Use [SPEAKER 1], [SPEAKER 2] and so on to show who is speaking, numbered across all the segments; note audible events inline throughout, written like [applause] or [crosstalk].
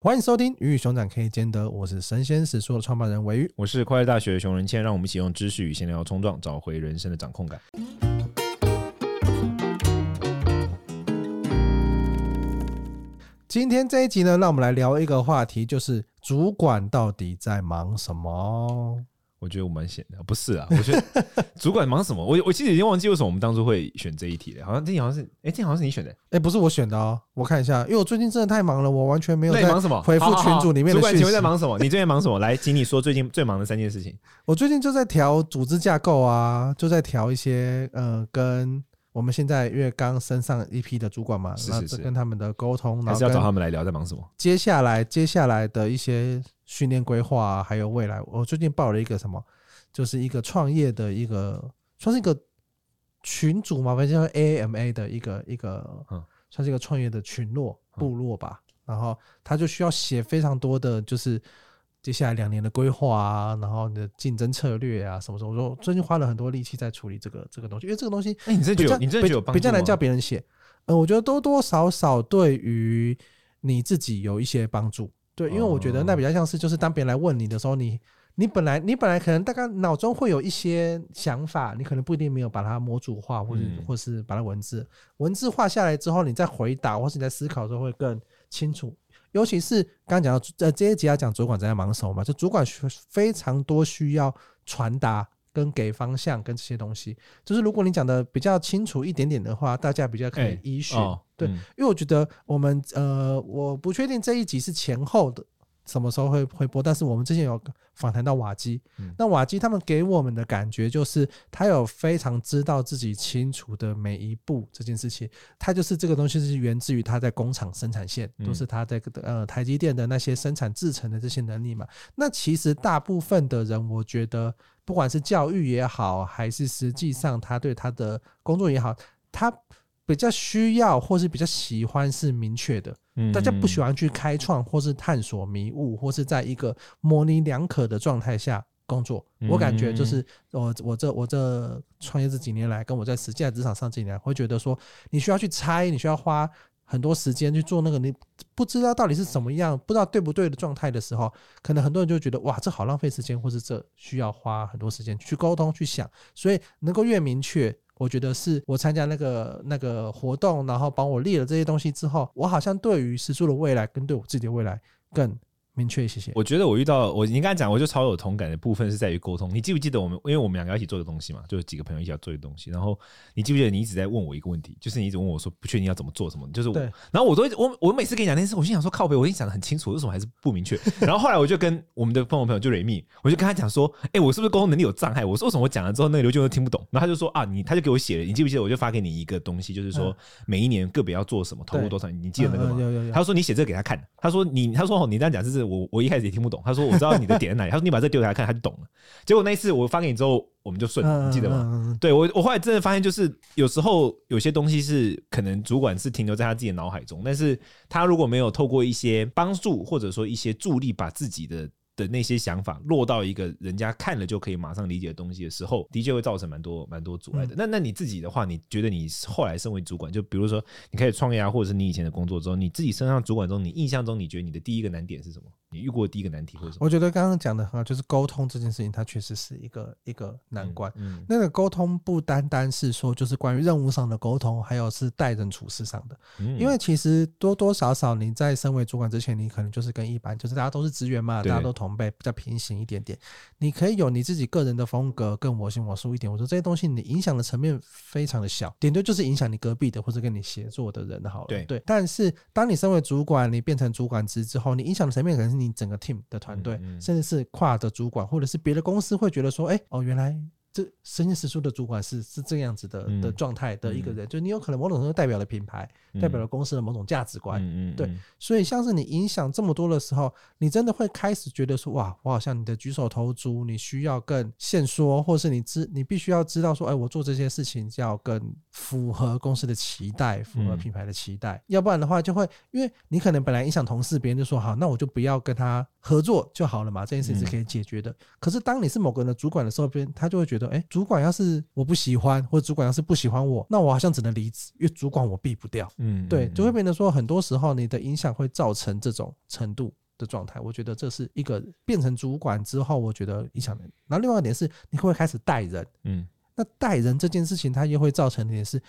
[SPEAKER 1] 欢迎收听《鱼与熊掌可以兼得》，我是神仙史书的创办人韦玉，
[SPEAKER 2] 我是快乐大学的熊仁谦，让我们一起用知识与闲聊冲撞，找回人生的掌控感。
[SPEAKER 1] 今天这一集呢，让我们来聊一个话题，就是主管到底在忙什么？
[SPEAKER 2] 我觉得我蛮闲的，不是啊？我觉得 [laughs] 主管忙什么？我我其实已经忘记为什么我们当初会选这一题了。好像这好像是，哎，这好像是你选的。
[SPEAKER 1] 哎，不是我选的哦。我看一下，因为我最近真的太忙了，我完全没有在
[SPEAKER 2] 忙什么
[SPEAKER 1] 回复群组里面的。
[SPEAKER 2] 主管请问在忙什么？你最近忙什么？来，请你说最近最忙的三件事情。[laughs]
[SPEAKER 1] 我最近就在调组织架构啊，就在调一些呃，跟我们现在因为刚升上一批的主管嘛，
[SPEAKER 2] 是是是，
[SPEAKER 1] 跟他们的沟通，
[SPEAKER 2] 还是要找他们来聊在忙什么？
[SPEAKER 1] 接下来接下来的一些训练规划啊，还有未来，我最近报了一个什么？就是一个创业的一个，算是一个群组嘛，反正叫 AMA 的一个一个，嗯，算是一个创业的群落部落吧。然后他就需要写非常多的，就是接下来两年的规划啊，然后你的竞争策略啊，什么什么。我说最近花了很多力气在处理这个这个东西，因为这个东西，
[SPEAKER 2] 哎，你这就你这就
[SPEAKER 1] 比较难叫别人写。呃，我觉得多多少少对于你自己有一些帮助。对，因为我觉得那比较像是，就是当别人来问你的时候，你。你本来你本来可能大概脑中会有一些想法，你可能不一定没有把它模组化，或者或是把它文字文字化下来之后，你再回答或是你在思考的时候会更清楚。尤其是刚刚讲到呃这一集要讲主管在忙什么嘛，就主管需非常多需要传达跟给方向跟这些东西。就是如果你讲的比较清楚一点点的话，大家比较可以依循。对，因为我觉得我们呃我不确定这一集是前后的。什么时候会会播？但是我们之前有访谈到瓦基，那瓦基他们给我们的感觉就是，他有非常知道自己清楚的每一步这件事情，他就是这个东西是源自于他在工厂生产线，都是他在呃台积电的那些生产制成的这些能力嘛。那其实大部分的人，我觉得不管是教育也好，还是实际上他对他的工作也好，他。比较需要或是比较喜欢是明确的，大家不喜欢去开创或是探索迷雾，或是在一个模棱两可的状态下工作。我感觉就是我我这我这创业这几年来，跟我在实际职场上这几年，会觉得说你需要去猜，你需要花很多时间去做那个你不知道到底是怎么样，不知道对不对的状态的时候，可能很多人就觉得哇，这好浪费时间，或是这需要花很多时间去沟通去想，所以能够越明确。我觉得是我参加那个那个活动，然后帮我列了这些东西之后，我好像对于石柱的未来跟对我自己的未来更。明确谢谢。我
[SPEAKER 2] 觉得我遇到我，你刚才讲，我就超有同感的部分是在于沟通。你记不记得我们，因为我们两个一起做的东西嘛，就是几个朋友一起要做的东西。然后你记不记得你一直在问我一个问题，就是你一直问我说不确定要怎么做什么，就是我。然后我都我我每次跟你讲那件事，我心想说靠背，我已经讲的很清楚，为什么还是不明确？然后后来我就跟我们的朋友朋友就雷密，我就跟他讲说，哎，我是不是沟通能力有障碍？我说为什么我讲了之后那个刘俊都听不懂？然后他就说啊，你他就给我写了，你记不记得？我就发给你一个东西，就是说每一年个别要做什么，投入多少，你记得那个吗？他说你写这个给他看，他说你他说哦你这样讲就是我我一开始也听不。懂，他说我知道你的点在哪里。[laughs] 他说你把这丢给他看，他就懂了。结果那一次我发给你之后，我们就顺了，你记得吗？对我，我后来真的发现，就是有时候有些东西是可能主管是停留在他自己的脑海中，但是他如果没有透过一些帮助或者说一些助力，把自己的。的那些想法落到一个人家看了就可以马上理解的东西的时候，的确会造成蛮多蛮多阻碍的。那那你自己的话，你觉得你后来身为主管，就比如说你开始创业啊，或者是你以前的工作之后，你自己身上主管中，你印象中你觉得你的第一个难点是什么？你遇过第一个难题或者什么？
[SPEAKER 1] 我觉得刚刚讲的很好，就是沟通这件事情，它确实是一个一个难关。嗯，那个沟通不单单是说就是关于任务上的沟通，还有是待人处事上的。因为其实多多少少你在身为主管之前，你可能就是跟一般就是大家都是职员嘛，大家都同辈。比较平行一点点，你可以有你自己个人的风格，更我行我素一点。我说这些东西你影响的层面非常的小，顶多就是影响你隔壁的或者跟你协作的人好了。对对。但是当你身为主管，你变成主管职之后，你影响的层面可能是你整个 team 的团队，嗯嗯，甚至是跨的主管，或者是别的公司会觉得说，哎哦，原来。这神仙食书的主管是是这样子的的状态的一个人，嗯、就你有可能某种程度代表了品牌，嗯、代表了公司的某种价值观，嗯、对，所以像是你影响这么多的时候，你真的会开始觉得说，哇，我好像你的举手投足，你需要更现说，或是你知你必须要知道说，哎，我做这些事情要更符合公司的期待，符合品牌的期待，嗯、要不然的话就会，因为你可能本来影响同事，别人就说好，那我就不要跟他合作就好了嘛，这件事情是可以解决的。可是当你是某个人的主管的时候，别人他就会觉得。得，哎，主管要是我不喜欢，或者主管要是不喜欢我，那我好像只能离职，因为主管我避不掉。嗯，对，就会变得说，很多时候你的影响会造成这种程度的状态。我觉得这是一个变成主管之后，我觉得影响的。然后另外一点是，你会不会开始带人？嗯，那带人这件事情，它又会造成的点是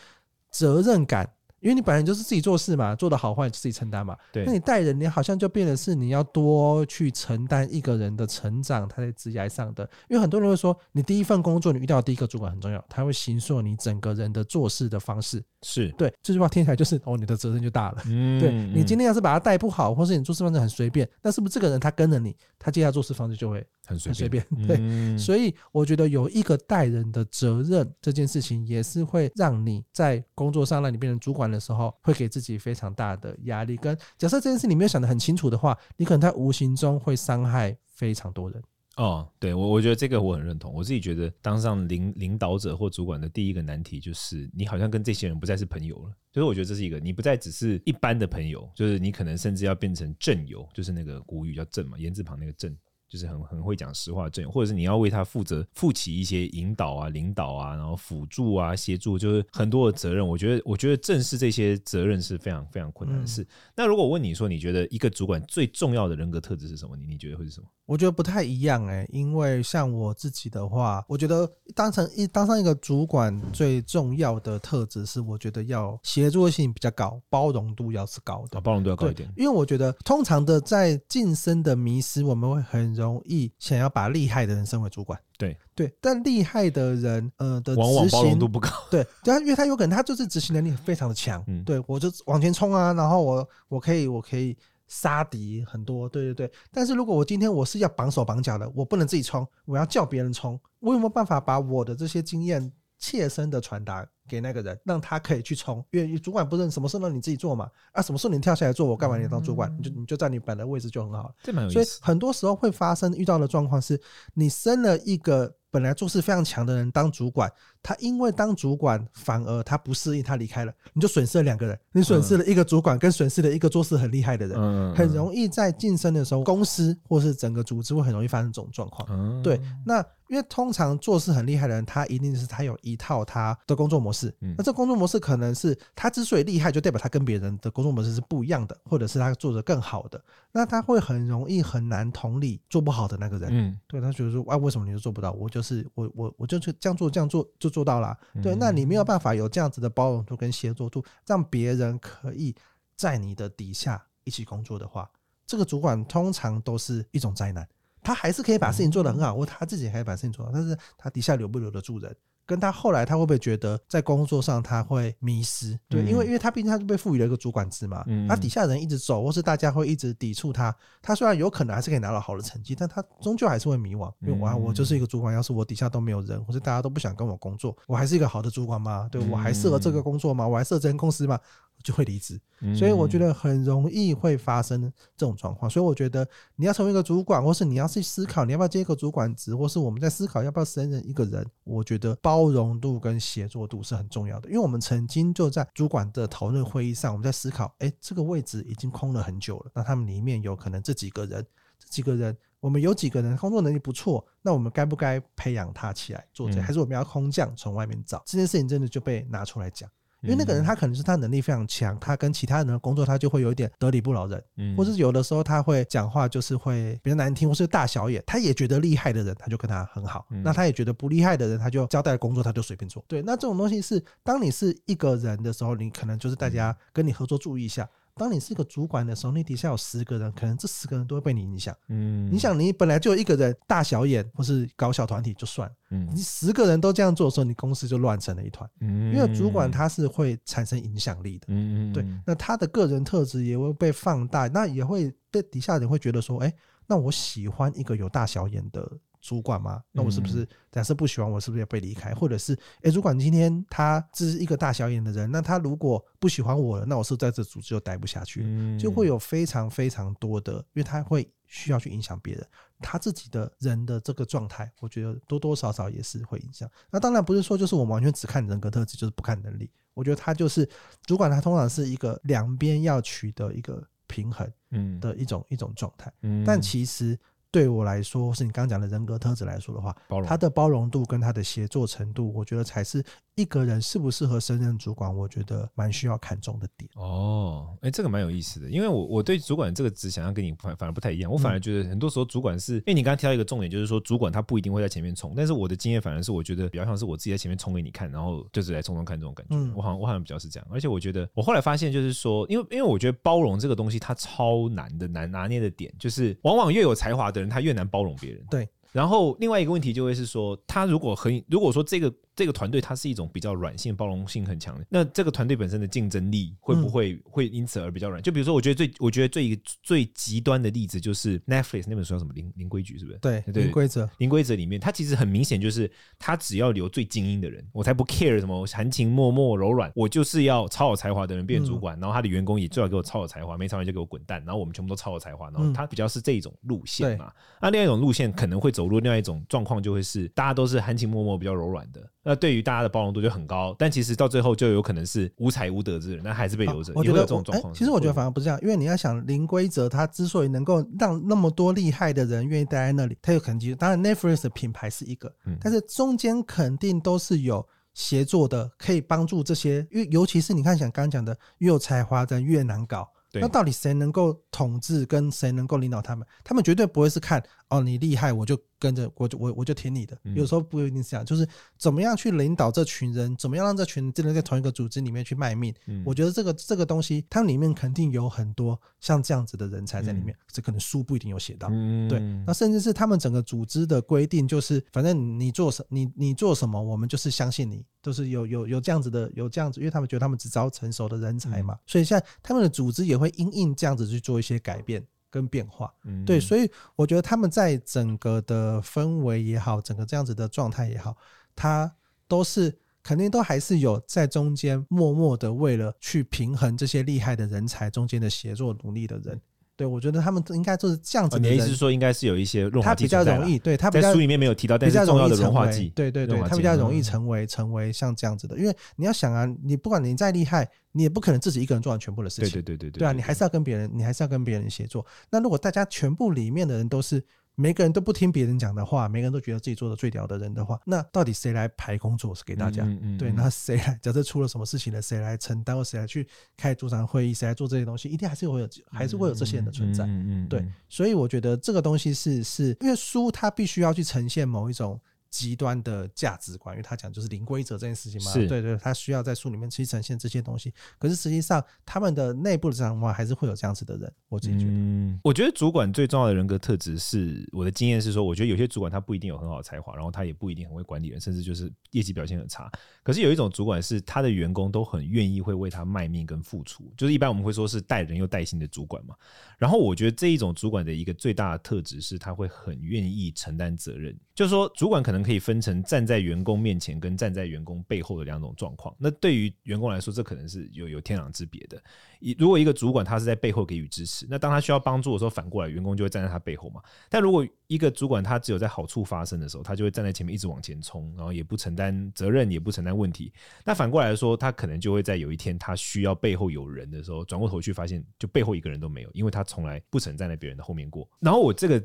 [SPEAKER 1] 责任感。因为你本来就是自己做事嘛，做的好坏就自己承担嘛。对，那你带人，你好像就变得是你要多去承担一个人的成长，他在职业上的。因为很多人会说，你第一份工作，你遇到的第一个主管很重要，他会形塑你整个人的做事的方式。是对这句话听起来就是哦，你的责任就大了。嗯，对你今天要是把他带不好，或是你做事方式很随便，那是不是这个人他跟着你，他接下来做事方式就会？很随便，对，嗯、所以我觉得有一个带人的责任这件事情，也是会让你在工作上让你变成主管的时候，会给自己非常大的压力。跟假设这件事你没有想得很清楚的话，你可能在无形中会伤害非常多人。
[SPEAKER 2] 哦，对我，我觉得这个我很认同。我自己觉得，当上领领导者或主管的第一个难题，就是你好像跟这些人不再是朋友了。就是我觉得这是一个，你不再只是一般的朋友，就是你可能甚至要变成正友，就是那个古语叫正嘛，言字旁那个阵。就是很很会讲实话的阵容，或者是你要为他负责负起一些引导啊、领导啊，然后辅助啊、协助，就是很多的责任。我觉得，我觉得正视这些责任是非常非常困难的事。嗯、那如果我问你说，你觉得一个主管最重要的人格特质是什么？你你觉得会是什么？
[SPEAKER 1] 我觉得不太一样哎、欸，因为像我自己的话，我觉得当成一当上一个主管最重要的特质是，我觉得要协作性比较高，包容度要是高的，
[SPEAKER 2] 包容度要高一点。
[SPEAKER 1] 因为我觉得通常的在晋升的迷失，我们会很容易想要把厉害的人升为主管。
[SPEAKER 2] 对
[SPEAKER 1] 对，但厉害的人呃的
[SPEAKER 2] 往往包容度不高。
[SPEAKER 1] 对，对，因为他有可能他就是执行能力非常的强。嗯，对我就往前冲啊，然后我我可以我可以。杀敌很多，对对对。但是如果我今天我是要绑手绑脚的，我不能自己冲，我要叫别人冲。我有没有办法把我的这些经验切身的传达给那个人，让他可以去冲？因为主管不是什么事都你自己做嘛，啊，什么事你跳下来做，我干嘛你当主管？你就你就在你本来的位置就很好。
[SPEAKER 2] 这蛮有意思。
[SPEAKER 1] 所以很多时候会发生遇到的状况是，你升了一个。本来做事非常强的人当主管，他因为当主管反而他不适应，他离开了，你就损失了两个人，你损失了一个主管，跟损失了一个做事很厉害的人，很容易在晋升的时候，公司或是整个组织会很容易发生这种状况。对，那。因为通常做事很厉害的人，他一定是他有一套他的工作模式。那这工作模式可能是他之所以厉害，就代表他跟别人的工作模式是不一样的，或者是他做的更好的。那他会很容易很难同理做不好的那个人。嗯，对，他觉得说，啊，为什么你就做不到？我就是我我我就是这样做这样做就做到了。对，那你没有办法有这样子的包容度跟协作度，让别人可以在你的底下一起工作的话，这个主管通常都是一种灾难。他还是可以把事情做得很好，或他自己还可以把事情做好，但是他底下留不留得住人，跟他后来他会不会觉得在工作上他会迷失？对，因为因为他毕竟他是被赋予了一个主管职嘛，他底下人一直走，或是大家会一直抵触他，他虽然有可能还是可以拿到好的成绩，但他终究还是会迷惘。因为啊，我就是一个主管，要是我底下都没有人，或是大家都不想跟我工作，我还是一个好的主管吗？对，我还适合这个工作吗？我还适合这间公司吗？就会离职，所以我觉得很容易会发生这种状况。所以我觉得你要成为一个主管，或是你要去思考你要不要接一个主管职，或是我们在思考要不要升任一个人，我觉得包容度跟协作度是很重要的。因为我们曾经就在主管的讨论会议上，我们在思考，哎，这个位置已经空了很久了，那他们里面有可能这几个人，这几个人，我们有几个人工作能力不错，那我们该不该培养他起来做这？还是我们要空降从外面找？这件事情真的就被拿出来讲。因为那个人他可能是他能力非常强，他跟其他人的工作他就会有一点得理不饶人，嗯，或是有的时候他会讲话就是会比较难听，或是大小眼。他也觉得厉害的人他就跟他很好，那他也觉得不厉害的人他就交代工作他就随便做。对，那这种东西是当你是一个人的时候，你可能就是大家跟你合作注意一下。当你是一个主管的时候，你底下有十个人，可能这十个人都会被你影响。嗯，你想，你本来就一个人大小眼，或是搞小团体就算，嗯，你十个人都这样做的时候，你公司就乱成了一团。嗯，因为主管他是会产生影响力的。嗯，对，那他的个人特质也会被放大，那也会被底下人会觉得说，哎，那我喜欢一个有大小眼的。主管吗？那我是不是假设不喜欢我，是不是要被离开？或者是，哎，主管今天他只是一个大小眼的人，那他如果不喜欢我了，那我是不是在这组织就待不下去，就会有非常非常多的，因为他会需要去影响别人，他自己的人的这个状态，我觉得多多少少也是会影响。那当然不是说就是我们完全只看人格特质，就是不看能力。我觉得他就是主管，他通常是一个两边要取得一个平衡，嗯，的一种一种状态。但其实。对我来说，或是你刚刚讲的人格特质来说的
[SPEAKER 2] 话，
[SPEAKER 1] 他的包容度跟他的协作程度，我觉得才是一个人适不适合升任主管，我觉得蛮需要看重的点。
[SPEAKER 2] 哦，哎，这个蛮有意思的，因为我我对主管这个职想要跟你反反而不太一样，我反而觉得很多时候主管是，因为你刚刚提到一个重点，就是说主管他不一定会在前面冲，但是我的经验反而是我觉得比较像是我自己在前面冲给你看，然后就是来冲冲看这种感觉。嗯，我好像我好像比较是这样，而且我觉得我后来发现就是说，因为因为我觉得包容这个东西它超难的难拿捏的点，就是往往越有才华的人他越难包容别人。
[SPEAKER 1] 对，
[SPEAKER 2] 然后另外一个问题就会是说，他如果很如果说这个。这个团队它是一种比较软性、包容性很强的。那这个团队本身的竞争力会不会会因此而比较软？就比如说，我觉得最我觉得最最极端的例子就是 Netflix 那本书叫什么？零零规矩是不是？
[SPEAKER 1] 对，零规则。
[SPEAKER 2] 零规则里面，它其实很明显就是，它只要留最精英的人，我才不 care 什么含情脉脉、柔软，我就是要超有才华的人变主管，然后他的员工也最好给我超有才华，没才华就给我滚蛋，然后我们全部都超有才华，然后他比较是这种路线嘛。那另外一种路线可能会走入另外一种状况，就会是大家都是含情脉脉、比较柔软的。那对于大家的包容度就很高，但其实到最后就有可能是无才无德之人，那还是被留着。我觉得这种状况，
[SPEAKER 1] 其实我觉得反而不是这样，因为你要想零规则，它之所以能够让那么多厉害的人愿意待在那里，它有可能其实当然 Netflix 的品牌是一个，但是中间肯定都是有协作的，可以帮助这些，因为尤其是你看像刚刚讲的，越有才华的人越难搞。那到底谁能够统治，跟谁能够领导他们？他们绝对不会是看哦，你厉害我就。跟着我就我我就听你的，有时候不一定是这样，就是怎么样去领导这群人，怎么样让这群人真的在同一个组织里面去卖命。我觉得这个这个东西，它里面肯定有很多像这样子的人才在里面，这可能书不一定有写到。对，那甚至是他们整个组织的规定，就是反正你做什你你做什么，我们就是相信你，都是有有有这样子的，有这样子，因为他们觉得他们只招成熟的人才嘛，所以现在他们的组织也会因应这样子去做一些改变。跟变化，对，所以我觉得他们在整个的氛围也好，整个这样子的状态也好，他都是肯定都还是有在中间默默的为了去平衡这些厉害的人才中间的协作努力的人。对，我觉得他们应该就是这样子的。
[SPEAKER 2] 你的意思是说，应该是有一些润滑剂，
[SPEAKER 1] 他比较容易，对他比较
[SPEAKER 2] 在书里面没有提到，但是重要的润滑剂，
[SPEAKER 1] 对对对，他比较容易成为成为像这样子的。因为你要想啊，你不管你再厉害，你也不可能自己一个人做完全部的事情。
[SPEAKER 2] 对对对对，
[SPEAKER 1] 对啊，你还是要跟别人，你还是要跟别人协作。那如果大家全部里面的人都是。每个人都不听别人讲的话，每个人都觉得自己做的最屌的人的话，那到底谁来排工作是给大家？嗯嗯嗯、对，那谁来？假设出了什么事情了，谁来承担？或谁来去开组长会议？谁来做这些东西？一定还是会有，还是会有这些人的存在。嗯嗯嗯、对，所以我觉得这个东西是是因为书它必须要去呈现某一种。极端的价值观，因为他讲就是零规则这件事情嘛，是对对，他需要在书里面去呈现这些东西。可是实际上，他们的内部的状况还是会有这样子的人。我自己觉得，
[SPEAKER 2] 嗯，我觉得主管最重要的人格特质是，我的经验是说，我觉得有些主管他不一定有很好的才华，然后他也不一定很会管理人，甚至就是业绩表现很差。可是有一种主管是他的员工都很愿意会为他卖命跟付出，就是一般我们会说是带人又带心的主管嘛。然后我觉得这一种主管的一个最大的特质是，他会很愿意承担责任。就是说，主管可能可以分成站在员工面前跟站在员工背后的两种状况。那对于员工来说，这可能是有有天壤之别的。一如果一个主管他是在背后给予支持，那当他需要帮助的时候，反过来员工就会站在他背后嘛。但如果一个主管他只有在好处发生的时候，他就会站在前面一直往前冲，然后也不承担责任，也不承担问题。那反过来说，他可能就会在有一天他需要背后有人的时候，转过头去发现就背后一个人都没有，因为他从来不曾站在别人的后面过。然后我这个。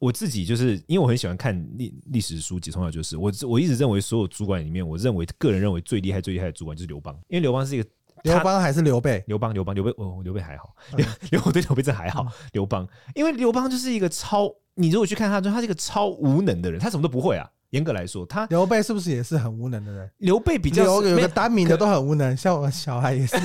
[SPEAKER 2] 我自己就是因为我很喜欢看历历史书籍，从小就是我我一直认为所有主管里面，我认为个人认为最厉害最厉害的主管就是刘邦，因为刘邦是一个
[SPEAKER 1] 刘邦还是刘备？
[SPEAKER 2] 刘邦刘邦刘备哦，刘备还好，[laughs] 刘刘我对刘备这还好，刘邦因为刘邦就是一个超，你如果去看他，就他是一个超无能的人，他什么都不会啊。严格来说，他
[SPEAKER 1] 刘备是不是也是很无能的人？
[SPEAKER 2] 刘备比较
[SPEAKER 1] 有有个单名的都很无能，像我小孩也是。[laughs]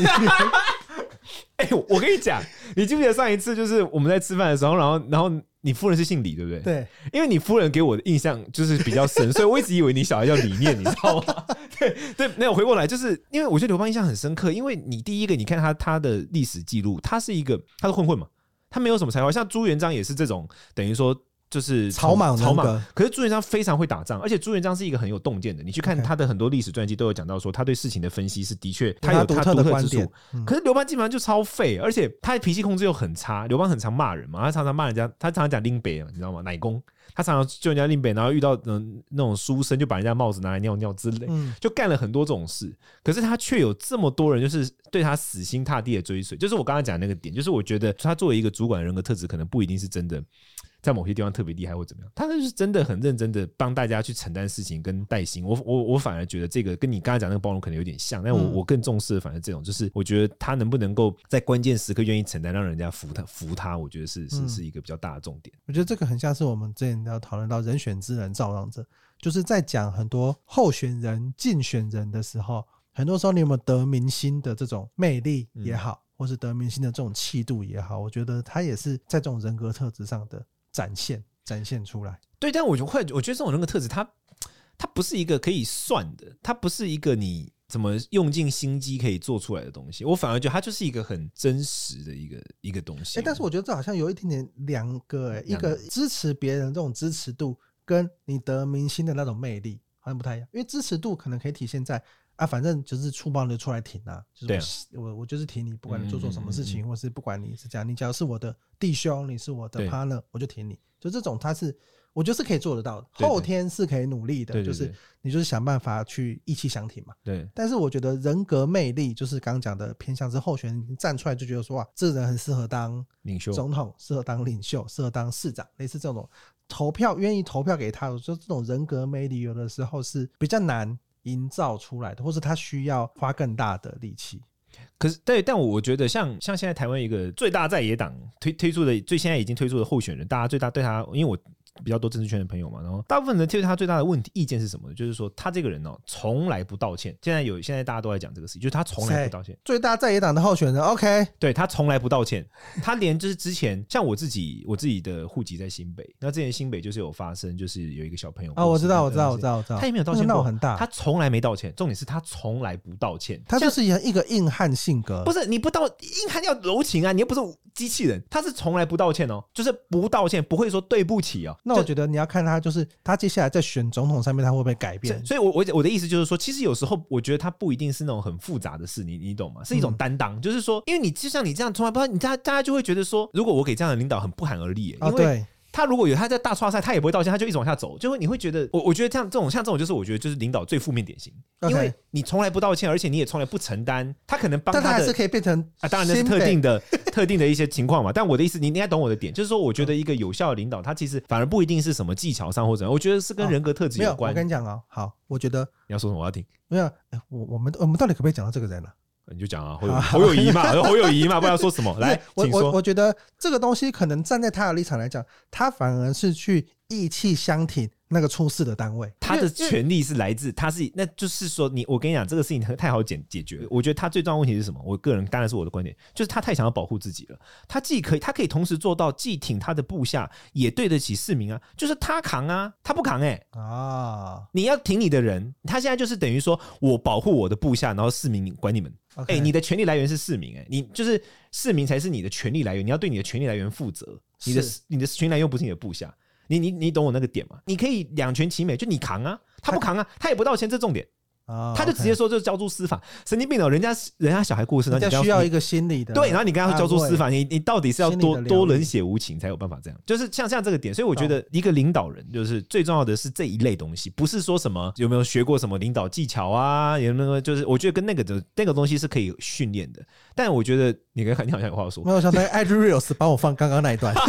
[SPEAKER 1] [laughs]
[SPEAKER 2] 哎、欸，我跟你讲，你记不记得上一次就是我们在吃饭的时候，然后然后你夫人是姓李，对不对？
[SPEAKER 1] 对，
[SPEAKER 2] 因为你夫人给我的印象就是比较深，所以我一直以为你小孩叫李念，你知道吗？对 [laughs] 对，没有回过来，就是因为我觉得刘邦印象很深刻，因为你第一个，你看他他的历史记录，他是一个他是混混嘛，他没有什么才华，像朱元璋也是这种，等于说。就是
[SPEAKER 1] 草莽，草莽。
[SPEAKER 2] 可是朱元璋非常会打仗，而且朱元璋是一个很有洞见的。你去看他的很多历史传记，都有讲到说他对事情的分析是的确，他有他独特的观点。可是刘邦基本上就超废，而且他的脾气控制又很差。刘邦很常骂人嘛，他常常骂人家，他常常讲拎北，你知道吗？奶公，他常常救人家拎北，然后遇到嗯那种书生，就把人家帽子拿来尿尿之类，就干了很多这种事。可是他却有这么多人，就是对他死心塌地的追随。就是我刚刚讲的那个点，就是我觉得他作为一个主管的人格特质，可能不一定是真的。在某些地方特别厉害或怎么样，他就是真的很认真的帮大家去承担事情跟带薪。我我我反而觉得这个跟你刚才讲那个包容可能有点像，但我我更重视的反而这种，就是我觉得他能不能够在关键时刻愿意承担，让人家服他服他，我觉得是是是一个比较大的重点。
[SPEAKER 1] 我觉得这个很像是我们之前要讨论到人选之人造浪者，就是在讲很多候选人竞选人的时候，很多时候你有没有得民心的这种魅力也好，或是得民心的这种气度也好，我觉得他也是在这种人格特质上的。展现展现出来，
[SPEAKER 2] 对，但我就会我觉得这种人格特质，它它不是一个可以算的，它不是一个你怎么用尽心机可以做出来的东西。我反而觉得它就是一个很真实的一个一个东西。
[SPEAKER 1] 哎，但是我觉得这好像有一点点两个，哎，一个支持别人这种支持度，跟你得明星的那种魅力好像不太一样。因为支持度可能可以体现在。啊，反正就是出包就出来挺啊，就是我我，我就是挺你，不管你做错什么事情，或是不管你是这样，你只要是我的弟兄，你是我的 partner，我就挺你。就这种，他是我觉得是可以做得到的，后天是可以努力的，就是你就是想办法去意气相挺嘛。对。但是我觉得人格魅力，就是刚刚讲的偏向是候选人站出来就觉得说哇，这个人很适合当领袖、总统，适合当领袖，适合当市长，类似这种投票愿意投票给他，我说这种人格魅力有的时候是比较难。营造出来的，或是他需要花更大的力气。
[SPEAKER 2] 可是，对，但我我觉得像像现在台湾一个最大在野党推推出的，最现在已经推出的候选人，大家最大对他，因为我。比较多政治圈的朋友嘛，然后大部分人对他最大的问题意见是什么？就是说他这个人哦，从来不道歉。现在有现在大家都在讲这个事情，就是他从来不道歉。
[SPEAKER 1] 最大在野党的候选人，OK，
[SPEAKER 2] 对，他从来不道歉。他连就是之前像我自己，我自己的户籍在新北，那之前新北就是有发生，就是有一个小朋友
[SPEAKER 1] 啊，我知道，我知道，我知道，我知道，
[SPEAKER 2] 他也没有道歉过，
[SPEAKER 1] 闹很大，
[SPEAKER 2] 他从来没道歉。重点是他从来不道歉，
[SPEAKER 1] 他就是一个硬汉性格。
[SPEAKER 2] 不是你不道硬汉要柔情啊，你又不是机器人，他是从来不道歉哦，就是不道歉，不会说对不起哦。
[SPEAKER 1] 那我觉得你要看。他就是他接下来在选总统上面，他会不会改变？
[SPEAKER 2] 所以，我我我的意思就是说，其实有时候我觉得他不一定是那种很复杂的事，你你懂吗？是一种担当，就是说，因为你就像你这样从来不知道，你大家大家就会觉得说，如果我给这样的领导很不寒而栗，因为。他如果有他在大剉赛，他也不会道歉，他就一直往下走，就会你会觉得我我觉得这样这种像这种就是我觉得就是领导最负面典型.因为你从来不道歉，而且你也从来不承担，他可能帮他的，
[SPEAKER 1] 但他还是可以变成
[SPEAKER 2] 啊，当然那是特定的 [laughs] 特定的一些情况嘛。但我的意思，你应该懂我的点，就是说，我觉得一个有效的领导，他其实反而不一定是什么技巧上或者，我觉得是跟人格特质有关。
[SPEAKER 1] 哦、我跟你讲啊，好，我觉得
[SPEAKER 2] 你要说什么，我要听。
[SPEAKER 1] 没有，我我们我们到底可不可以讲到这个人呢、啊？
[SPEAKER 2] 你就讲啊，侯友侯友谊嘛，侯友谊 [laughs] 嘛，不知道说什么。来，
[SPEAKER 1] 我。我我觉得这个东西可能站在他的立场来讲，他反而是去义气相挺那个出事的单位。
[SPEAKER 2] 他的权利是来自，他是那就是说，你我跟你讲，这个事情太好解解决。我觉得他最重要的问题是什么？我个人当然是我的观点，就是他太想要保护自己了。他既可以，他可以同时做到既挺他的部下，也对得起市民啊。就是他扛啊，他不扛哎、欸、啊！你要挺你的人，他现在就是等于说我保护我的部下，然后市民管你们。哎 Okay.、欸，你的权利来源是市民、欸，哎，你就是市民才是你的权利来源，你要对你的权利来源负责。你的你的权利来源又不是你的部下，你你你懂我那个点吗？你可以两全其美，就你扛啊，他不扛啊，他也不道歉，这重点。他就直接说，就交诸司法，神经病哦！人家人家小孩过世，那
[SPEAKER 1] 需要一个心理的
[SPEAKER 2] 对，然后你跟他说交诸司法，你你到底是要多多冷血无情才有办法这样？就是像像这个点，所以我觉得一个领导人就是最重要的是这一类东西，不是说什么有没有学过什么领导技巧啊，有没有就是我觉得跟那个的那个东西是可以训练的。但我觉得你跟你好像有话说，
[SPEAKER 1] 没有想到艾瑞 reels 帮我放刚刚那一段。[laughs]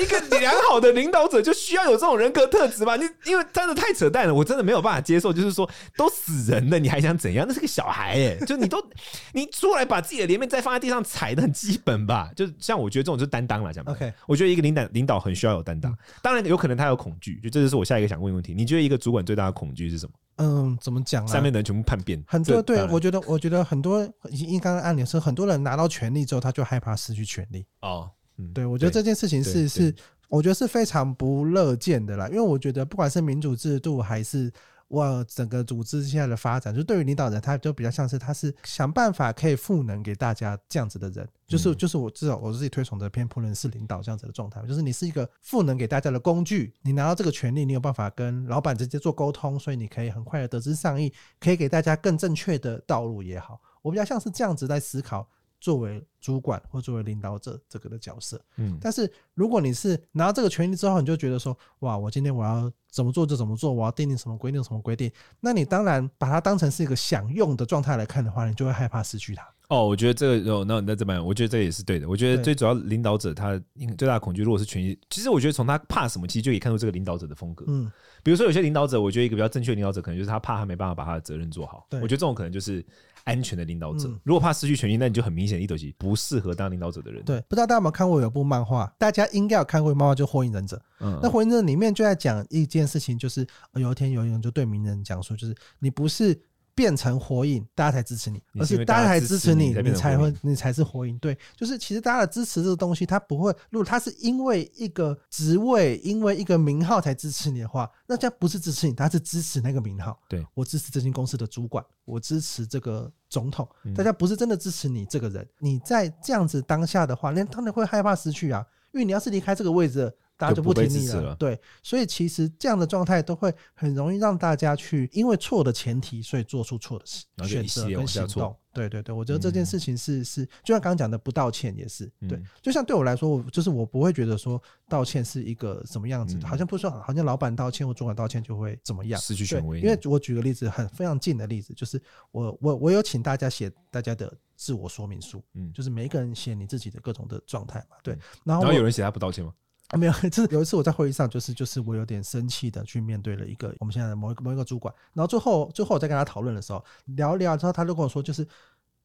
[SPEAKER 2] 一个良好的领导者就需要有这种人格特质吧？你因为真的太扯淡了，我真的没有办法接受。就是说，都死人了，你还想怎样？那是个小孩哎、欸，[laughs] 就你都你出来把自己的脸面再放在地上踩的很基本吧？就像我觉得这种就是担当了，讲 OK，我觉得一个领导领导很需要有担当。当然有可能他有恐惧，就这就是我下一个想问的问题。你觉得一个主管最大的恐惧是什么？
[SPEAKER 1] 嗯，怎么讲啊？
[SPEAKER 2] 下面的人全部叛变，
[SPEAKER 1] 很多对，我觉得我觉得很多，应刚刚案例是很多人拿到权力之后，他就害怕失去权力哦。嗯，对，我觉得这件事情是是，我觉得是非常不乐见的啦。因为我觉得不管是民主制度还是哇整个组织现在的发展，就对于领导人，他就比较像是他是想办法可以赋能给大家这样子的人，就是就是我至少我自己推崇的偏仆人式领导这样子的状态，就是你是一个赋能给大家的工具，你拿到这个权利，你有办法跟老板直接做沟通，所以你可以很快的得知上意，可以给大家更正确的道路也好，我比较像是这样子在思考。作为主管或作为领导者这个的角色。
[SPEAKER 2] 嗯，
[SPEAKER 1] 但是如果你是拿到这个权利之后，你就觉得说，哇，我今天我要怎么做就怎么做，我要订定什么规定什么规定，那你当然把它当成是一个享用的状态来看的话，你就会害怕失去它。
[SPEAKER 2] 哦，我觉得这个哦，那那这边，我觉得这个也是对的。我觉得最主要领导者他最大的恐惧，如果是权益，其实我觉得从他怕什么，其实就可以看出这个领导者的风格。嗯，比如说有些领导者，我觉得一个比较正确的领导者，可能就是他怕他没办法把他的责任做好。对，我觉得这种可能就是安全的领导者。如果怕失去权益，那你就很明显一朵棋不适合当领导者的人。
[SPEAKER 1] 对，不知道大家有没有看过有部漫画，大家应该有看过漫画，就《火影忍者》。嗯，那《火影忍者》里面就在讲一件事情，就是有一天有一个人就对鸣人讲说，就是你不是。变成火影，大家才支持你，而是大家才支持你，你才会，你才是火影。对，就是其实大家的支持这个东西，它不会，如果他是因为一个职位，因为一个名号才支持你的话，那这不是支持你，他是支持那个名号。对，我支持这间公司的主管，我支持这个总统，大家不是真的支持你这个人。你在这样子当下的话，连他们会害怕失去啊，因为你要是离开这个位置。大家就不听你了，了，对，所以其实这样的状态都会很容易让大家去因为错的前提，所以做出错的事选择跟行动。对对对，我觉得这件事情是是，就像刚刚讲的，不道歉也是对。就像对我来说，我就是我不会觉得说道歉是一个什么样子的，好像不说，好像老板道歉或主管道歉就会怎么样，失去权威。因为我举个例子，很非常近的例子，就是我我我有请大家写大家的自我说明书，嗯，就是每一个人写你自己的各种的状态嘛，对。然后
[SPEAKER 2] 然后有人写他不道歉吗？
[SPEAKER 1] 啊，没有，[laughs] 就是有一次我在会议上，就是就是我有点生气的去面对了一个我们现在的某一个某一个主管，然后最后最后我在跟他讨论的时候，聊一聊之后，他就跟我说，就是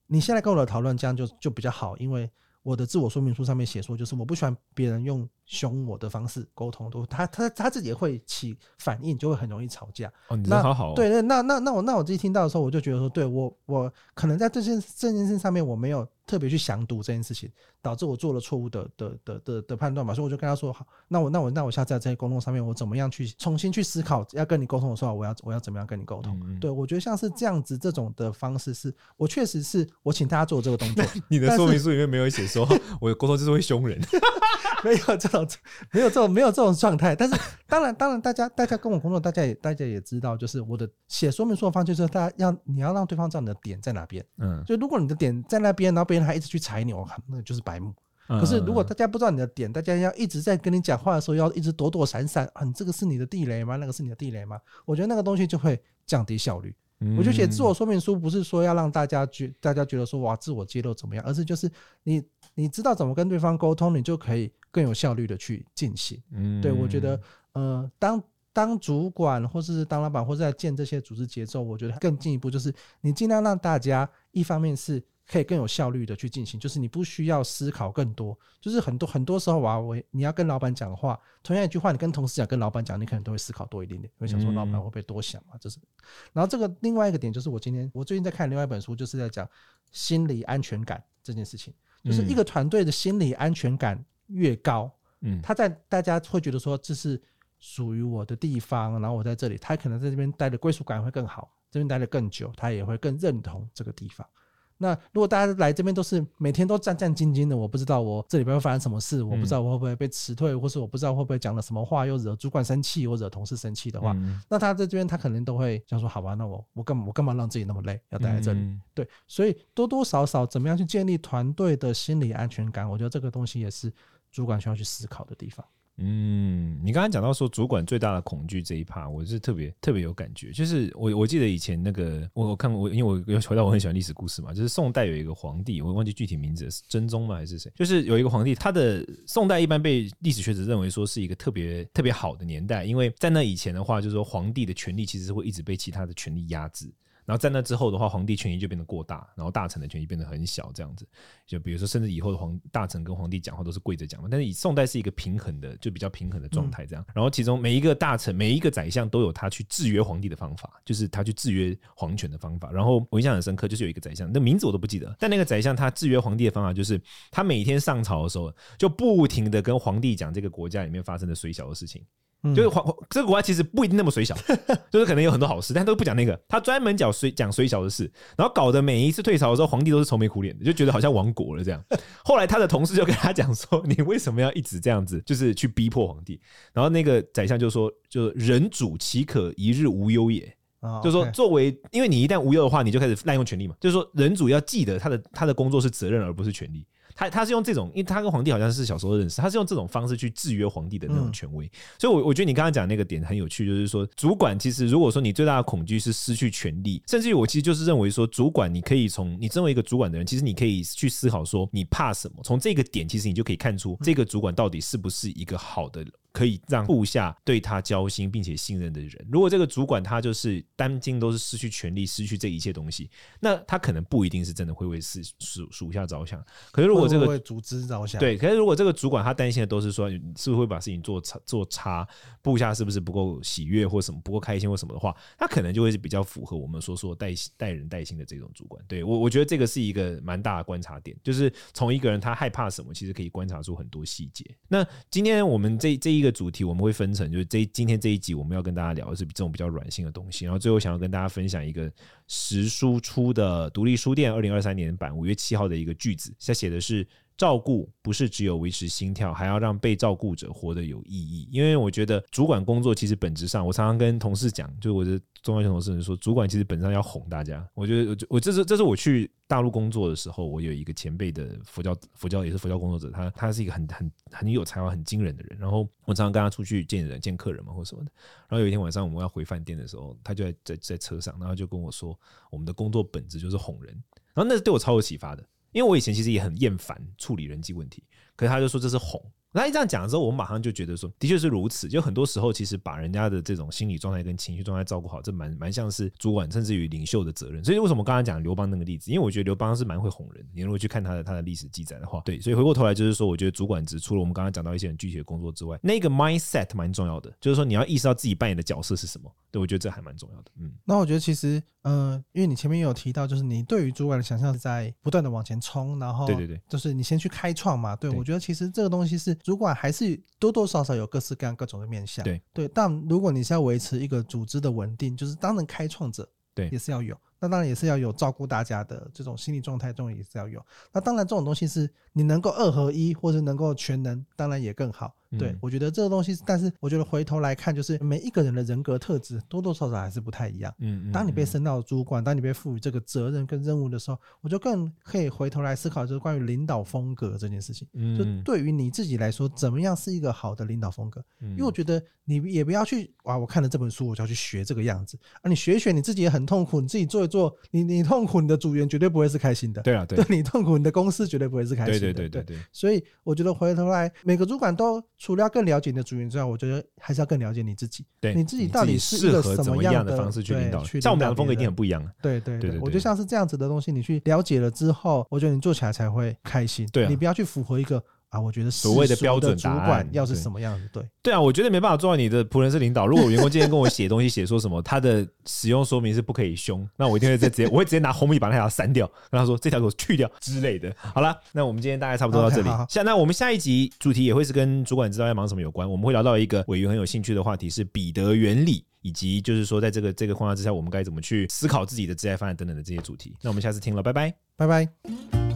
[SPEAKER 1] 你现在跟我的讨论这样就就比较好，因为我的自我说明书上面写说，就是我不喜欢别人用凶我的方式沟通，都他他他自己也会起反应，就会很容易吵架。
[SPEAKER 2] 哦，你人好好哦。
[SPEAKER 1] 对对，那那那我那我自己听到的时候，我就觉得说，对我我可能在这件这件事上面我没有。特别去详读这件事情，导致我做了错误的的的的的判断嘛，所以我就跟他说好，那我那我那我下次在这些沟通上面，我怎么样去重新去思考，要跟你沟通的时候，我要我要怎么样跟你沟通？对，我觉得像是这样子这种的方式是，是我确实是我请大家做这个动作。[laughs]
[SPEAKER 2] 你的说明书里面没有写说 [laughs] 我沟通就是会凶人，
[SPEAKER 1] 没有这种 [laughs] 没有这种没有这种状态。但是当然当然，大家大家跟我工作，大家也大家也知道，就是我的写说明书的方式就是大家要你要让对方知道你的点在哪边。嗯，就如果你的点在那边，然后别人还一直去踩你，我靠，那就是白目。可是如果大家不知道你的点，大家要一直在跟你讲话的时候，要一直躲躲闪闪，啊，这个是你的地雷吗？那个是你的地雷吗？我觉得那个东西就会降低效率。我就写自我说明书，不是说要让大家觉大家觉得说哇，自我揭露怎么样，而是就是你你知道怎么跟对方沟通，你就可以更有效率的去进行。嗯，对，我觉得呃，当当主管或是当老板或是在建这些组织节奏，我觉得更进一步就是你尽量让大家一方面是。可以更有效率的去进行，就是你不需要思考更多，就是很多很多时候啊，我你要跟老板讲话，同样一句话，你跟同事讲，跟老板讲，你可能都会思考多一点点，会想说老板会不会多想啊？这是。然后这个另外一个点就是，我今天我最近在看另外一本书，就是在讲心理安全感这件事情，就是一个团队的心理安全感越高，嗯，他在大家会觉得说这是属于我的地方，然后我在这里，他可能在这边待的归属感会更好，这边待的更久，他也会更认同这个地方。那如果大家来这边都是每天都战战兢兢的，我不知道我这里边会发生什么事，我不知道我会不会被辞退，或是我不知道会不会讲了什么话又惹主管生气或惹同事生气的话，那他在这边他可能都会想说，好吧，那我我干嘛我干嘛让自己那么累，要待在这里？对，所以多多少少怎么样去建立团队的心理安全感，我觉得这个东西也是主管需要去思考的地方。
[SPEAKER 2] 嗯，你刚刚讲到说主管最大的恐惧这一趴，我是特别特别有感觉。就是我我记得以前那个我我看过，因为我回到我很喜欢历史故事嘛，就是宋代有一个皇帝，我忘记具体名字是真宗吗还是谁？就是有一个皇帝，他的宋代一般被历史学者认为说是一个特别特别好的年代，因为在那以前的话，就是说皇帝的权力其实是会一直被其他的权力压制。然后在那之后的话，皇帝权益就变得过大，然后大臣的权益变得很小，这样子。就比如说，甚至以后的皇大臣跟皇帝讲话都是跪着讲嘛。但是以宋代是一个平衡的，就比较平衡的状态，这样。然后其中每一个大臣、每一个宰相都有他去制约皇帝的方法，就是他去制约皇权的方法。然后我印象很深刻，就是有一个宰相，那名字我都不记得，但那个宰相他制约皇帝的方法就是，他每天上朝的时候就不停的跟皇帝讲这个国家里面发生的衰小的事情。就是皇这个国家其实不一定那么水小，就是可能有很多好事，但都不讲那个。他专门讲水讲水小的事，然后搞得每一次退朝的时候，皇帝都是愁眉苦脸的，就觉得好像亡国了这样。后来他的同事就跟他讲说：“你为什么要一直这样子，就是去逼迫皇帝？”然后那个宰相就说：“就人主岂可一日无忧也？”就是说，作为因为你一旦无忧的话，你就开始滥用权力嘛。就是说，人主要记得他的他的工作是责任而不是权力。他他是用这种，因为他跟皇帝好像是小时候认识，他是用这种方式去制约皇帝的那种权威。嗯、所以，我我觉得你刚刚讲那个点很有趣，就是说，主管其实如果说你最大的恐惧是失去权力，甚至于我其实就是认为说，主管你可以从你身为一个主管的人，其实你可以去思考说，你怕什么？从这个点，其实你就可以看出这个主管到底是不是一个好的人。可以让部下对他交心并且信任的人，如果这个主管他就是担心都是失去权力、失去这一切东西，那他可能不一定是真的会为属属属下着想。可是如果这个
[SPEAKER 1] 为组织着想，
[SPEAKER 2] 对，可是如果这个主管他担心的都是说，是不是会把事情做差做差，部下是不是不够喜悦或什么不够开心或什么的话，他可能就会是比较符合我们说说带带人带心的这种主管。对我，我觉得这个是一个蛮大的观察点，就是从一个人他害怕什么，其实可以观察出很多细节。那今天我们这这一一个主题，我们会分成，就是这今天这一集我们要跟大家聊的是这种比较软性的东西，然后最后想要跟大家分享一个实书出的独立书店二零二三年版五月七号的一个句子，他写的是。照顾不是只有维持心跳，还要让被照顾者活得有意义。因为我觉得主管工作其实本质上，我常常跟同事讲，就我的中高级同事说，主管其实本质上要哄大家。我觉得，我这是这是我去大陆工作的时候，我有一个前辈的佛教佛教也是佛教工作者，他他是一个很很很有才华、很惊人的人。然后我常常跟他出去见人、见客人嘛，或什么的。然后有一天晚上我们要回饭店的时候，他就在在在车上，然后就跟我说，我们的工作本质就是哄人。然后那是对我超有启发的。因为我以前其实也很厌烦处理人际问题，可是他就说这是哄。那一这样讲的时候，我马上就觉得说，的确是如此。就很多时候，其实把人家的这种心理状态跟情绪状态照顾好，这蛮蛮像是主管甚至于领袖的责任。所以为什么我刚刚讲刘邦那个例子？因为我觉得刘邦是蛮会哄人。你如果去看他的他的历史记载的话，对，所以回过头来就是说，我觉得主管职除了我们刚刚讲到一些很具体的工作之外，那个 mindset 蛮重要的，就是说你要意识到自己扮演的角色是什么。对，我觉得这还蛮重要的。嗯，
[SPEAKER 1] 那我觉得其实，呃，因为你前面有提到，就是你对于主管的想象是在不断的往前冲，然后对对对，就是你先去开创嘛。对，我觉得其实这个东西是主管还是。多多少少有各式各样各种的面向，对对，但如果你是要维持一个组织的稳定，就是当然开创者，对，也是要有，那当然也是要有照顾大家的这种心理状态，这种也是要有。那当然这种东西是你能够二合一，或者能够全能，当然也更好。对，我觉得这个东西，但是我觉得回头来看，就是每一个人的人格特质多多少少还是不太一样。嗯，当你被升到主管，当你被赋予这个责任跟任务的时候，我就更可以回头来思考，就是关于领导风格这件事情。嗯，就对于你自己来说，怎么样是一个好的领导风格？因为我觉得你也不要去哇，我看了这本书，我就要去学这个样子啊。你学一学，你自己也很痛苦，你自己做一做，你你痛苦，你的组员绝对不会是开心的。对啊，对，对你痛苦，你的公司绝对不会是开心的。对对对对对。所以我觉得回头来，每个主管都除了要更了解你的组员之外，我觉得还是要更了解你自己。对，你自己到底是一个什么样的方式去领导？像我们两个风格一定很不一样。对对对，我觉得像是这样子的东西，你去了解了之后，我觉得你做起来才会开心。对，你不要去符合一个。啊，我觉得所谓的标准主管要是什么样子？对
[SPEAKER 2] 对啊，我觉得没办法做到你的仆人是领导。如果员工今天跟我写东西，写说什么他的使用说明是不可以凶，那我一定会再直接，我会直接拿红笔把那条删掉，跟他说这条给我去掉之类的。好了，那我们今天大概差不多到这里。下那我们下一集主题也会是跟主管知道要忙什么有关，我们会聊到一个委员很有兴趣的话题，是彼得原理，以及就是说在这个这个框架之下，我们该怎么去思考自己的职业发展等等的这些主题。那我们下次听了，拜拜，
[SPEAKER 1] 拜拜。